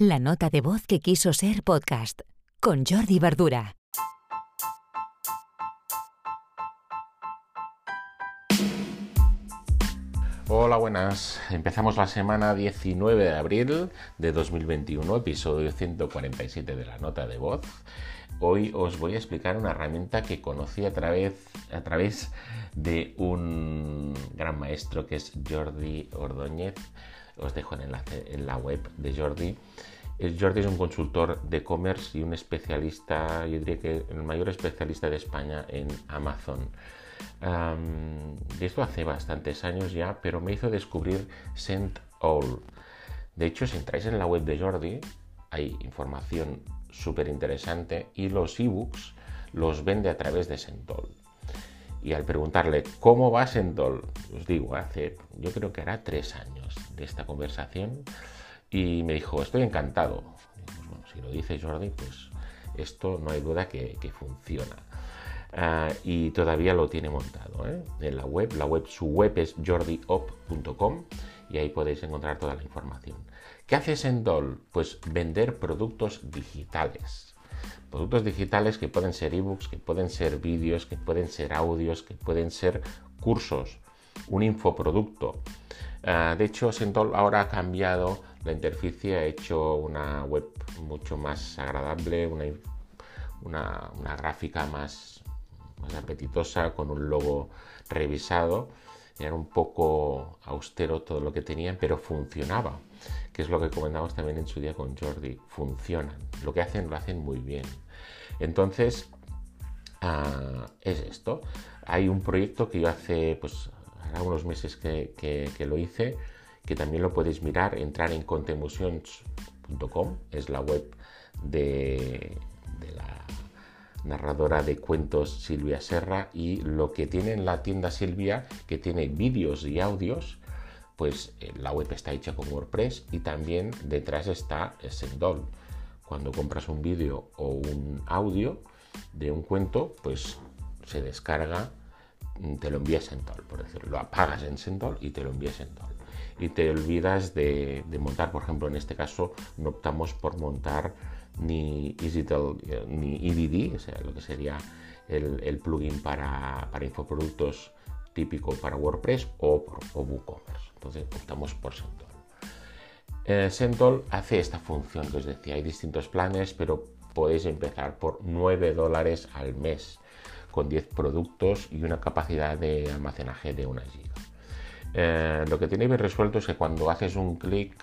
La nota de voz que quiso ser podcast con Jordi Verdura. Hola, buenas. Empezamos la semana 19 de abril de 2021, episodio 147 de la nota de voz. Hoy os voy a explicar una herramienta que conocí a través, a través de un gran maestro que es Jordi Ordóñez os dejo el enlace en la web de Jordi. Jordi es un consultor de e-commerce y un especialista, yo diría que el mayor especialista de España en Amazon. De esto hace bastantes años ya, pero me hizo descubrir All. De hecho, si entráis en la web de Jordi, hay información súper interesante y los ebooks los vende a través de All. Y al preguntarle cómo va Sendol, os digo, hace yo creo que hará tres años de esta conversación, y me dijo, estoy encantado. Pues si lo dice Jordi, pues esto no hay duda que, funciona. Ah, y todavía lo tiene montado ¿eh? en la web. La web, su web es jordiop.com y ahí podéis encontrar toda la información. ¿Qué hace Sendol? Pues vender productos digitales. Productos digitales que pueden ser ebooks, que pueden ser vídeos, que pueden ser audios, que pueden ser cursos, un infoproducto. Ah, de hecho, Sentol ahora ha cambiado la interfaz, ha hecho una web mucho más agradable, una, gráfica más, más apetitosa, con un logo revisado. Era un poco austero todo lo que tenían, pero funcionaba, que es lo que comentamos también en su día con Jordi. Funcionan, lo que hacen lo hacen muy bien. Entonces, ah, es esto. Hay un proyecto que yo hace, pues, unos meses que, lo hice, que también lo podéis mirar, entrar en contemotions.com, es la web de, de la narradora de cuentos Silvia Serra y lo que tiene en la tienda Silvia, que tiene vídeos y audios, pues eh, la web está hecha con WordPress y también detrás está Sendol. Cuando compras un vídeo o un audio de un cuento, pues se descarga, te lo envías en Sendol, por decirlo, lo apagas en Sendol y te lo envías en Sendol. Y te olvidas de, de montar, por ejemplo, en este caso no optamos por montar ni EasyTel ni EDD, o sea, lo que sería el, plugin para, infoproductos típico para WordPress o, o WooCommerce. Entonces optamos por Sentol. Eh, Sentol hace esta función que os decía, hay distintos planes, pero podéis empezar por 9 dólares al mes con 10 productos y una capacidad de almacenaje de 1 giga. Eh, lo que tiene bien resuelto es que cuando haces un clic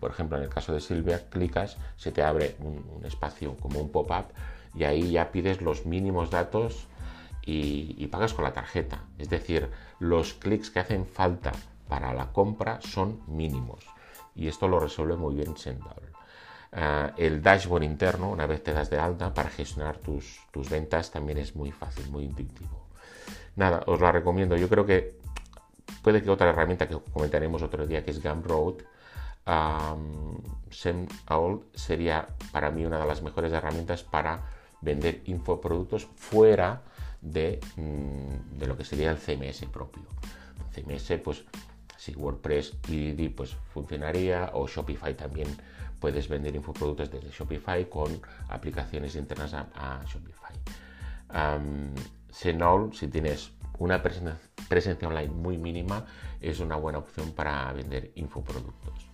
por ejemplo, en el caso de Silvia, clicas, se te abre un, espacio como un pop-up y ahí ya pides los mínimos datos y, pagas con la tarjeta. Es decir, los clics que hacen falta para la compra son mínimos y esto lo resuelve muy bien Sendal. Ah, el dashboard interno, una vez te das de alta para gestionar tus, tus ventas, también es muy fácil, muy intuitivo. Nada, os la recomiendo. Yo creo que puede que otra herramienta que comentaremos otro día, que es Gumroad, um, sería para mí una de las mejores herramientas para vender infoproductos fuera de, mm, lo que sería el CMS propio. CMS, pues si WordPress y pues funcionaría o Shopify también puedes vender infoproductos desde Shopify con aplicaciones internas a, Shopify. Um, si tienes una presencia online muy mínima, es una buena opción para vender infoproductos.